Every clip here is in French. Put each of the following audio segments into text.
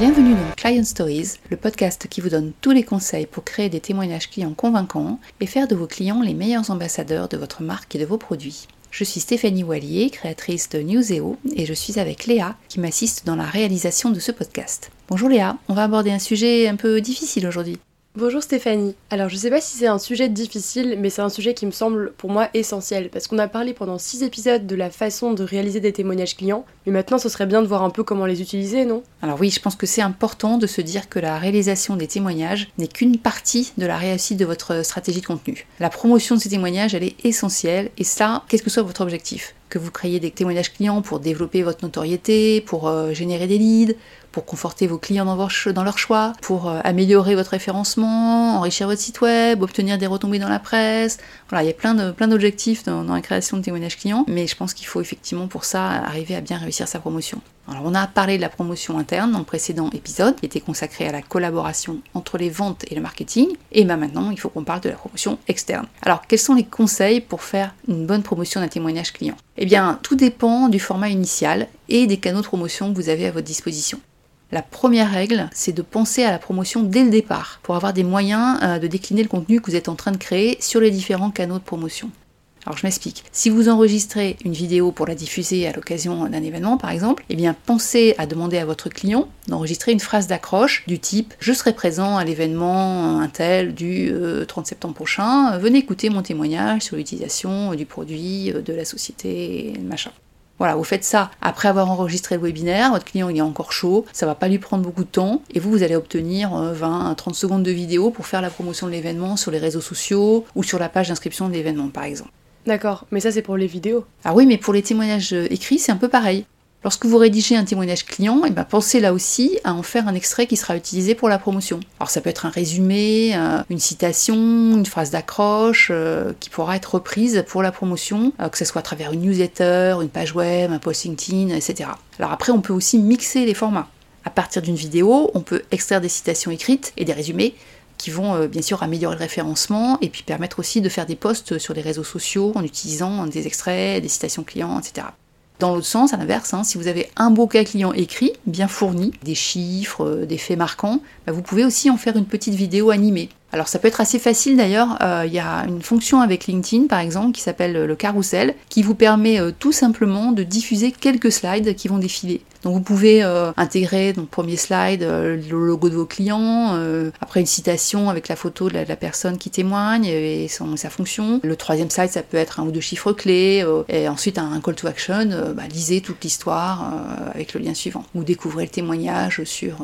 Bienvenue dans Client Stories, le podcast qui vous donne tous les conseils pour créer des témoignages clients convaincants et faire de vos clients les meilleurs ambassadeurs de votre marque et de vos produits. Je suis Stéphanie Wallier, créatrice de Newseo, et je suis avec Léa qui m'assiste dans la réalisation de ce podcast. Bonjour Léa, on va aborder un sujet un peu difficile aujourd'hui. Bonjour Stéphanie. Alors je sais pas si c'est un sujet difficile, mais c'est un sujet qui me semble pour moi essentiel, parce qu'on a parlé pendant 6 épisodes de la façon de réaliser des témoignages clients, mais maintenant ce serait bien de voir un peu comment les utiliser, non? Alors oui, je pense que c'est important de se dire que la réalisation des témoignages n'est qu'une partie de la réussite de votre stratégie de contenu. La promotion de ces témoignages, elle est essentielle, et ça, qu'est-ce que soit votre objectif? Que vous créez des témoignages clients pour développer votre notoriété, pour euh, générer des leads, pour conforter vos clients dans, leur choix, pour euh, améliorer votre référencement, enrichir votre site web, obtenir des retombées dans la presse. Voilà, il y a plein d'objectifs dans, la création de témoignages clients, mais je pense qu'il faut effectivement pour ça arriver à bien réussir sa promotion. Alors on a parlé de la promotion interne dans le précédent épisode, qui était consacré à la collaboration entre les ventes et le marketing, et ben maintenant il faut qu'on parle de la promotion externe. Alors quels sont les conseils pour faire une bonne promotion d'un témoignage client? Eh bien tout dépend du format initial et des canaux de promotion que vous avez à votre disposition. La première règle, c'est de penser à la promotion dès le départ, pour avoir des moyens euh, de décliner le contenu que vous êtes en train de créer sur les différents canaux de promotion. Alors je m'explique. Si vous enregistrez une vidéo pour la diffuser à l'occasion d'un événement par exemple, eh bien pensez à demander à votre client d'enregistrer une phrase d'accroche du type je serai présent à l'événement Intel du 30 euh, septembre prochain, venez écouter mon témoignage sur l'utilisation du produit euh, de la société machin. Voilà, vous faites ça après avoir enregistré le webinaire, votre client il est encore chaud, ça va pas lui prendre beaucoup de temps, et vous, vous allez obtenir 20 euh, 30 secondes de vidéo pour faire la promotion de l'événement sur les réseaux sociaux ou sur la page d'inscription de l'événement par exemple. D'accord, mais ça c'est pour les vidéos. Ah oui, mais pour les témoignages euh, écrits, c'est un peu pareil. Lorsque vous rédigez un témoignage client, eh ben pensez là aussi à en faire un extrait qui sera utilisé pour la promotion. Alors ça peut être un résumé, euh, une citation, une phrase d'accroche euh, qui pourra être reprise pour la promotion, que ce soit à travers une newsletter, une page web, un post LinkedIn, etc. Alors après, on peut aussi mixer les formats. À partir d'une vidéo, on peut extraire des citations écrites et des résumés qui vont bien sûr améliorer le référencement et puis permettre aussi de faire des posts sur les réseaux sociaux en utilisant des extraits, des citations clients, etc. Dans l'autre sens, à l'inverse, hein, si vous avez un beau cas client écrit, bien fourni, des chiffres, euh, des faits marquants, bah, vous pouvez aussi en faire une petite vidéo animée. Alors ça peut être assez facile d'ailleurs, euh, il y a une fonction avec LinkedIn par exemple qui s'appelle le carrousel qui vous permet euh, tout simplement de diffuser quelques slides qui vont défiler. Donc vous pouvez euh, intégrer dans le premier slide le logo de vos clients, après une citation avec la photo de la, personne qui témoigne et son, sa fonction. Le troisième slide ça peut être un ou deux chiffres clés et ensuite un, call to action, bah, lisez toute l'histoire avec le lien suivant ou découvrez le témoignage sur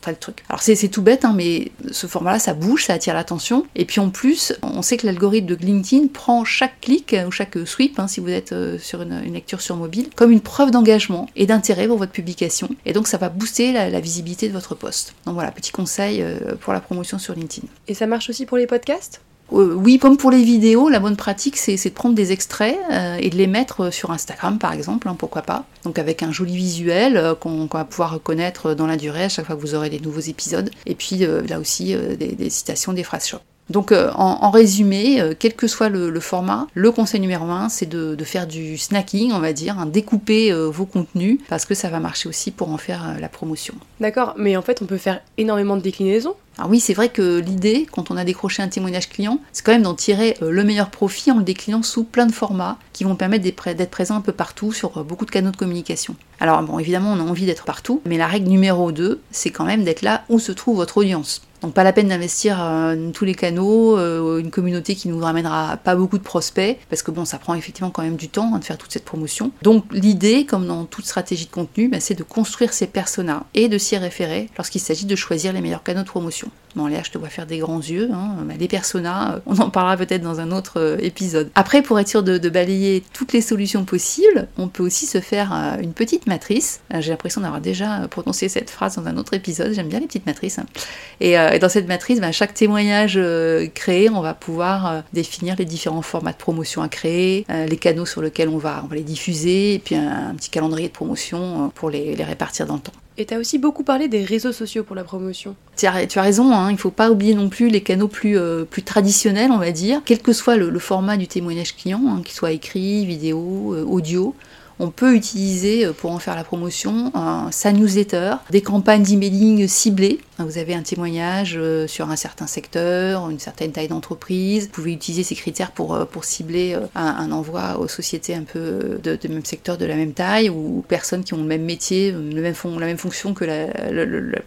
tel truc. Alors c'est tout bête hein, mais ce format là ça bouge, ça attire l'attention. Et puis en plus, on sait que l'algorithme de LinkedIn prend chaque clic ou chaque sweep, hein, si vous êtes euh, sur une, lecture sur mobile, comme une preuve d'engagement et d'intérêt pour votre publication. Et donc ça va booster la, visibilité de votre poste. Donc voilà, petit conseil euh, pour la promotion sur LinkedIn. Et ça marche aussi pour les podcasts? Euh, oui, comme pour les vidéos, la bonne pratique, c'est de prendre des extraits euh, et de les mettre sur Instagram, par exemple, hein, pourquoi pas. Donc avec un joli visuel euh, qu'on va pouvoir reconnaître dans la durée à chaque fois que vous aurez des nouveaux épisodes. Et puis là aussi, des, citations, des phrases shop. Donc en, résumé, quel que soit le, format, le conseil numéro un, c'est de, faire du snacking, on va dire, hein, découper vos contenus, parce que ça va marcher aussi pour en faire la promotion. D'accord, mais en fait on peut faire énormément de déclinaisons alors oui, c'est vrai que l'idée, quand on a décroché un témoignage client, c'est quand même d'en tirer euh, le meilleur profit en le déclinant sous plein de formats qui vont permettre d'être présent un peu partout sur euh, beaucoup de canaux de communication. Alors bon, évidemment, on a envie d'être partout, mais la règle numéro 2, c'est quand même d'être là où se trouve votre audience. Donc pas la peine d'investir euh, tous les canaux, une communauté qui nous ramènera pas beaucoup de prospects, parce que bon, ça prend effectivement quand même du temps hein, de faire toute cette promotion. Donc l'idée, comme dans toute stratégie de contenu, bah, c'est de construire ces personas et de s'y référer lorsqu'il s'agit de choisir les meilleurs canaux de promotion. Bon, Léa, je te vois faire des grands yeux. Hein. Les personas, euh, on en parlera peut-être dans un autre euh, épisode. Après, pour être sûr de, balayer toutes les solutions possibles, on peut aussi se faire euh, une petite matrice. J'ai l'impression d'avoir déjà prononcé cette phrase dans un autre épisode. J'aime bien les petites matrices. Hein. Et, dans cette matrice, ben, chaque témoignage créé, on va pouvoir définir les différents formats de promotion à créer, les canaux sur lesquels on va les diffuser, et puis un, petit calendrier de promotion pour les répartir dans le temps. Et tu as aussi beaucoup parlé des réseaux sociaux pour la promotion. Tu as, raison, hein, il ne faut pas oublier non plus les canaux plus, euh, plus traditionnels, on va dire, quel que soit le, format du témoignage client, hein, qu'il soit écrit, vidéo, euh, audio. On peut utiliser pour en faire la promotion sa newsletter, des campagnes d'emailing ciblées. Vous avez un témoignage sur un certain secteur, une certaine taille d'entreprise. Vous pouvez utiliser ces critères pour, pour cibler un, envoi aux sociétés un peu de, même secteur, de la même taille, ou personnes qui ont le même métier, le même la même fonction que la,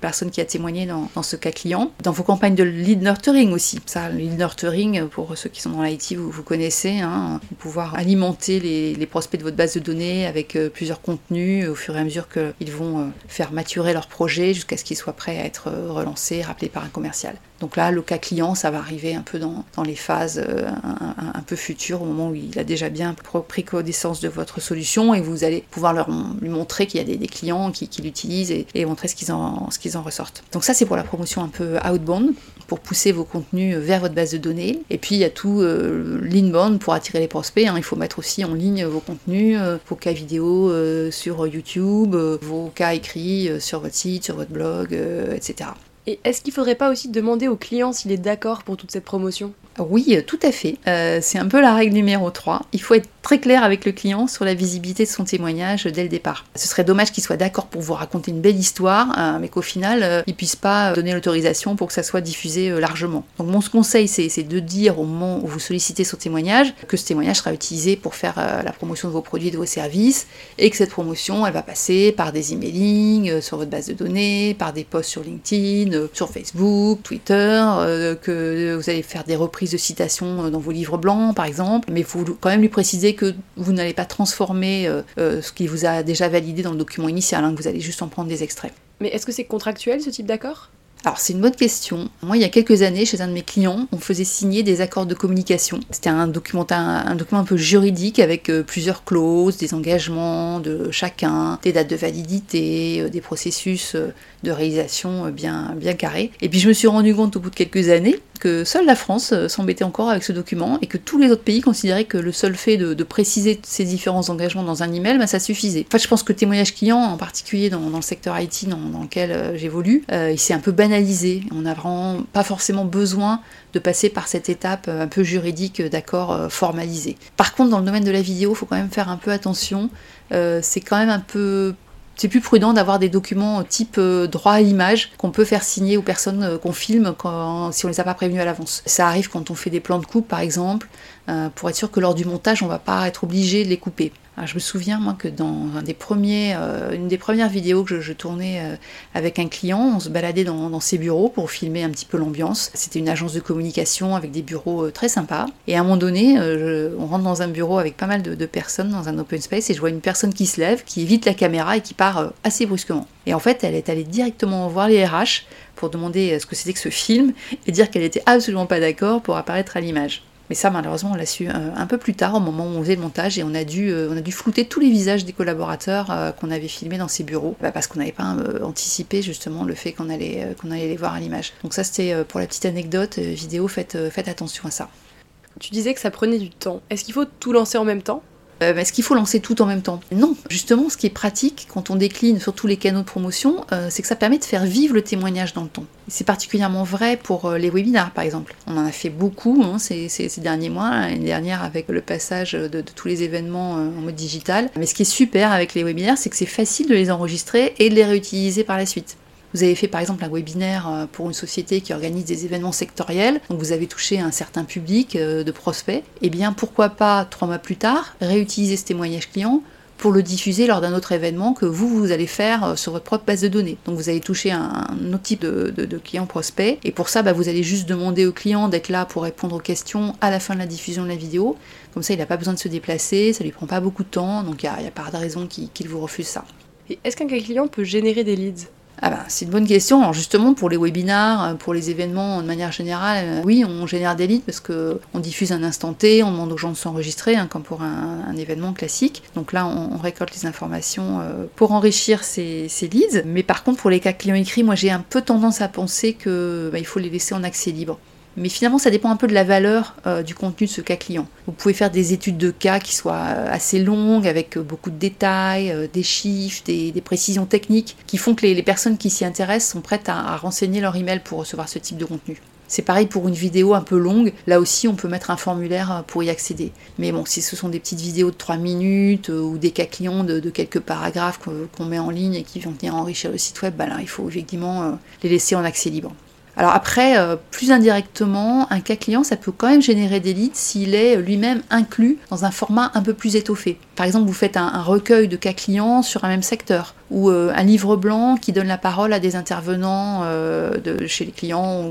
personne qui a témoigné dans, dans, ce cas client. Dans vos campagnes de lead nurturing aussi. Ça, le lead nurturing, pour ceux qui sont dans l'IT, vous, connaissez, hein, pouvoir alimenter les, prospects de votre base de données avec euh, plusieurs contenus au fur et à mesure qu'ils vont euh, faire maturer leur projet jusqu'à ce qu'ils soient prêts à être euh, relancés, rappelés par un commercial. Donc là, le cas client, ça va arriver un peu dans, les phases un, un, peu futures, au moment où il a déjà bien pris connaissance de votre solution et vous allez pouvoir leur, lui montrer qu'il y a des, clients qui, l'utilisent et, montrer ce qu'ils en, ressortent. Donc ça, c'est pour la promotion un peu outbound pour pousser vos contenus vers votre base de données. Et puis il y a tout euh, l'inbound pour attirer les prospects. Hein. Il faut mettre aussi en ligne vos contenus, euh, vos cas vidéo euh, sur YouTube, euh, vos cas écrits sur votre site, sur votre blog, etc. Et est-ce qu'il faudrait pas aussi demander au client s'il est d'accord pour toute cette promotion? Oui, tout à fait. Euh, c'est un peu la règle numéro 3. Il faut être très clair avec le client sur la visibilité de son témoignage dès le départ. Ce serait dommage qu'il soit d'accord pour vous raconter une belle histoire, euh, mais qu'au final, euh, il puisse pas donner l'autorisation pour que ça soit diffusé largement. Donc mon conseil, c'est de dire au moment où vous sollicitez son témoignage que ce témoignage sera utilisé pour faire la promotion de vos produits et de vos services, et que cette promotion, elle va passer par des emailings sur votre base de données, par des posts sur LinkedIn, sur Facebook, Twitter, que vous allez faire des reprises de citations euh, dans vos livres blancs, par exemple, mais il faut quand même lui préciser que vous n'allez pas transformer euh, euh, ce qui vous a déjà validé dans le document initial, hein, que vous allez juste en prendre des extraits. Mais est-ce que c'est contractuel ce type d'accord? Alors c'est une bonne question. Moi, il y a quelques années, chez un de mes clients, on faisait signer des accords de communication. C'était un document, un, document un peu juridique avec plusieurs clauses, des engagements de chacun, des dates de validité, des processus de réalisation bien, bien carrés. Et puis je me suis rendu compte au bout de quelques années seule la France euh, s'embêtait encore avec ce document et que tous les autres pays considéraient que le seul fait de, préciser ces différents engagements dans un email, bah, ça suffisait. En fait, je pense que le témoignage client, en particulier dans, le secteur IT dans, lequel euh, j'évolue, euh, il s'est un peu banalisé. On n'a vraiment pas forcément besoin de passer par cette étape un peu juridique d'accord formalisé. Par contre, dans le domaine de la vidéo, il faut quand même faire un peu attention. c'est quand même un peu c'est plus prudent d'avoir des documents type euh, droit à l'image qu'on peut faire signer aux personnes euh, qu'on filme quand, si on les a pas prévenus à l'avance. Ça arrive quand on fait des plans de coupe par exemple, euh, pour être sûr que lors du montage on va pas être obligé de les couper je me souviens moi que dans euh, une des premières vidéos que je, tournais euh, avec un client, on se baladait dans, ses bureaux pour filmer un petit peu l'ambiance. C'était une agence de communication avec des bureaux euh, très sympas. Et à un moment donné, on rentre dans un bureau avec pas mal de, personnes dans un open space et je vois une personne qui se lève, qui évite la caméra et qui part assez brusquement. Et en fait, elle est allée directement voir les RH pour demander ce que c'était que ce film et dire qu'elle était absolument pas d'accord pour apparaître à l'image. Mais ça, malheureusement, on l'a su euh, un peu plus tard, au moment où on faisait le montage, et on a dû, euh, on a dû flouter tous les visages des collaborateurs euh, qu'on avait filmés dans ces bureaux, bah, parce qu'on n'avait pas anticipé justement le fait qu'on allait, qu'on allait les voir à l'image. Donc ça, c'était pour la petite anecdote vidéo, faites, faites attention à ça. Tu disais que ça prenait du temps. Est-ce qu'il faut tout lancer en même temps? Euh, est-ce qu'il faut lancer tout en même temps? Non. Justement, ce qui est pratique quand on décline sur tous les canaux de promotion, euh, c'est que ça permet de faire vivre le témoignage dans le temps. C'est particulièrement vrai pour euh, les webinaires, par exemple. On en a fait beaucoup hein, ces, derniers mois, l'année dernière avec le passage de, de tous les événements en mode digital. Mais ce qui est super avec les webinaires, c'est que c'est facile de les enregistrer et de les réutiliser par la suite. Vous avez fait par exemple un webinaire euh, pour une société qui organise des événements sectoriels, donc vous avez touché un certain public euh, de prospects, et eh bien pourquoi pas trois mois plus tard réutiliser ce témoignage client pour le diffuser lors d'un autre événement que vous, vous allez faire euh, sur votre propre base de données. Donc vous allez toucher un, autre type de, client prospect, et pour ça, bah, vous allez juste demander au client d'être là pour répondre aux questions à la fin de la diffusion de la vidéo. Comme ça, il n'a pas besoin de se déplacer, ça lui prend pas beaucoup de temps, donc il n'y a, pas de raison qu'il vous refuse ça. Est-ce qu'un client peut générer des leads? Ah ben, c'est une bonne question. Alors justement, pour les webinars, euh, pour les événements de manière générale, euh, oui, on génère des leads parce qu'on diffuse un instant T, on demande aux gens de s'enregistrer, hein, comme pour un, événement classique. Donc là, on, récolte les informations euh, pour enrichir ces, leads. Mais par contre, pour les cas clients écrits, moi j'ai un peu tendance à penser qu'il bah, faut les laisser en accès libre. Mais finalement, ça dépend un peu de la valeur euh, du contenu de ce cas client. Vous pouvez faire des études de cas qui soient euh, assez longues, avec euh, beaucoup de détails, des chiffres, des, précisions techniques, qui font que les, personnes qui s'y intéressent sont prêtes à, renseigner leur email pour recevoir ce type de contenu. C'est pareil pour une vidéo un peu longue, là aussi on peut mettre un formulaire pour y accéder. Mais bon, si ce sont des petites vidéos de 3 minutes ou des cas clients de, quelques paragraphes qu'on met en ligne et qui vont venir enrichir le site web, bah il faut effectivement les laisser en accès libre. Alors après, euh, plus indirectement, un cas client, ça peut quand même générer des leads s'il est lui-même inclus dans un format un peu plus étoffé. Par exemple, vous faites un, recueil de cas clients sur un même secteur, ou euh, un livre blanc qui donne la parole à des intervenants euh, chez les clients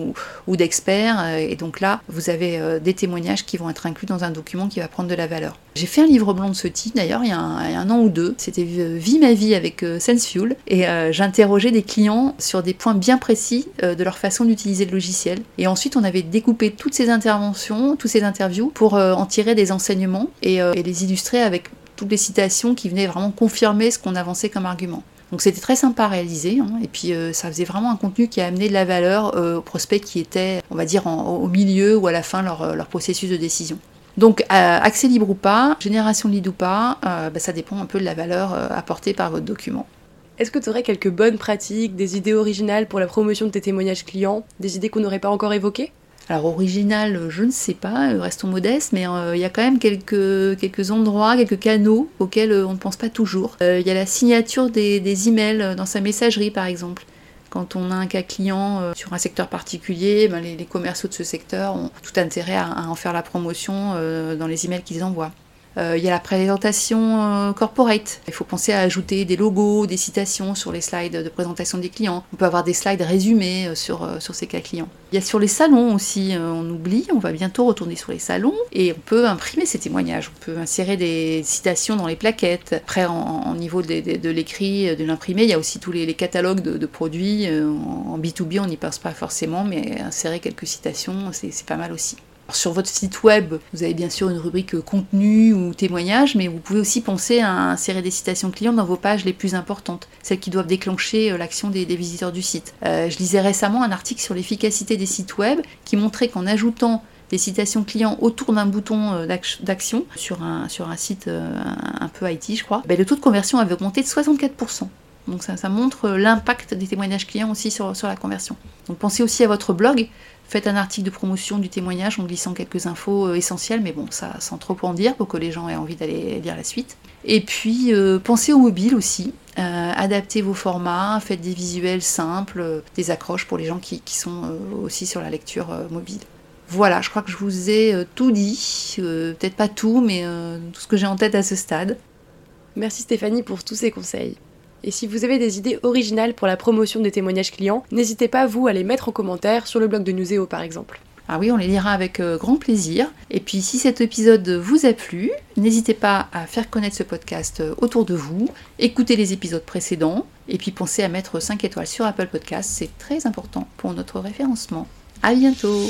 ou, d'experts, et donc là, vous avez des témoignages qui vont être inclus dans un document qui va prendre de la valeur. J'ai fait un livre blanc de ce type d'ailleurs il, y a un an ou deux, c'était Vie ma vie avec SenseFuel, et j'interrogeais des clients sur des points bien précis de leur façon d'utiliser le logiciel. Et ensuite, on avait découpé toutes ces interventions, toutes ces interviews pour en tirer des enseignements et les illustrer avec toutes les citations qui venaient vraiment confirmer ce qu'on avançait comme argument. Donc c'était très sympa à réaliser, hein. et puis euh, ça faisait vraiment un contenu qui a amené de la valeur euh, aux prospects qui étaient, on va dire, au milieu ou à la fin leur, leur processus de décision. Donc accès libre ou pas, génération lead ou pas, euh, bah, ça dépend un peu de la valeur apportée par votre document. Est-ce que tu aurais quelques bonnes pratiques, des idées originales pour la promotion de tes témoignages clients, des idées qu'on n'aurait pas encore évoquées? Alors original, je ne sais pas, euh, restons modestes, mais euh, il y a quand même quelques, endroits, quelques canaux auxquels euh, on ne pense pas toujours. Il y a la signature des, des, emails dans sa messagerie par exemple. Quand on a un cas client sur un secteur particulier, ben, les, commerciaux de ce secteur ont tout intérêt à, en faire la promotion dans les emails qu'ils envoient. Euh, il y a la présentation euh, corporate. Il faut penser à ajouter des logos, des citations sur les slides de présentation des clients. On peut avoir des slides résumés euh, sur, sur ces cas clients. Il y a sur les salons aussi, on oublie, on va bientôt retourner sur les salons et on peut imprimer ces témoignages. On peut insérer des citations dans les plaquettes. Après, en, niveau de, l'écrit, de l'imprimé, il y a aussi tous les, catalogues de, produits. En, en B2B, on n'y pense pas forcément, mais insérer quelques citations, c'est pas mal aussi. Sur votre site web, vous avez bien sûr une rubrique contenu ou témoignage, mais vous pouvez aussi penser à insérer des citations clients dans vos pages les plus importantes, celles qui doivent déclencher euh, l'action des, visiteurs du site. Euh, je lisais récemment un article sur l'efficacité des sites web qui montrait qu'en ajoutant des citations clients autour d'un bouton euh, d'action sur un, sur un site un peu IT, je crois, ben, le taux de conversion avait augmenté de 64%. Donc ça, montre l'impact des témoignages clients aussi sur, sur la conversion. Donc pensez aussi à votre blog Faites un article de promotion du témoignage en glissant quelques infos euh, essentielles, mais bon, ça sans trop en dire pour que les gens aient envie d'aller lire la suite. Et puis, euh, pensez au mobile aussi. Euh, adaptez vos formats, faites des visuels simples, des accroches pour les gens qui, sont aussi sur la lecture mobile. Voilà, je crois que je vous ai tout dit, peut-être pas tout, mais tout ce que j'ai en tête à ce stade. Merci Stéphanie pour tous ces conseils. Et si vous avez des idées originales pour la promotion des témoignages clients, n'hésitez pas vous à les mettre en commentaire sur le blog de Newseo par exemple. Ah oui, on les lira avec euh, grand plaisir. Et puis si cet épisode vous a plu, n'hésitez pas à faire connaître ce podcast euh, autour de vous, écoutez les épisodes précédents, et puis pensez à mettre 5 étoiles sur Apple Podcast, c'est très important pour notre référencement. À bientôt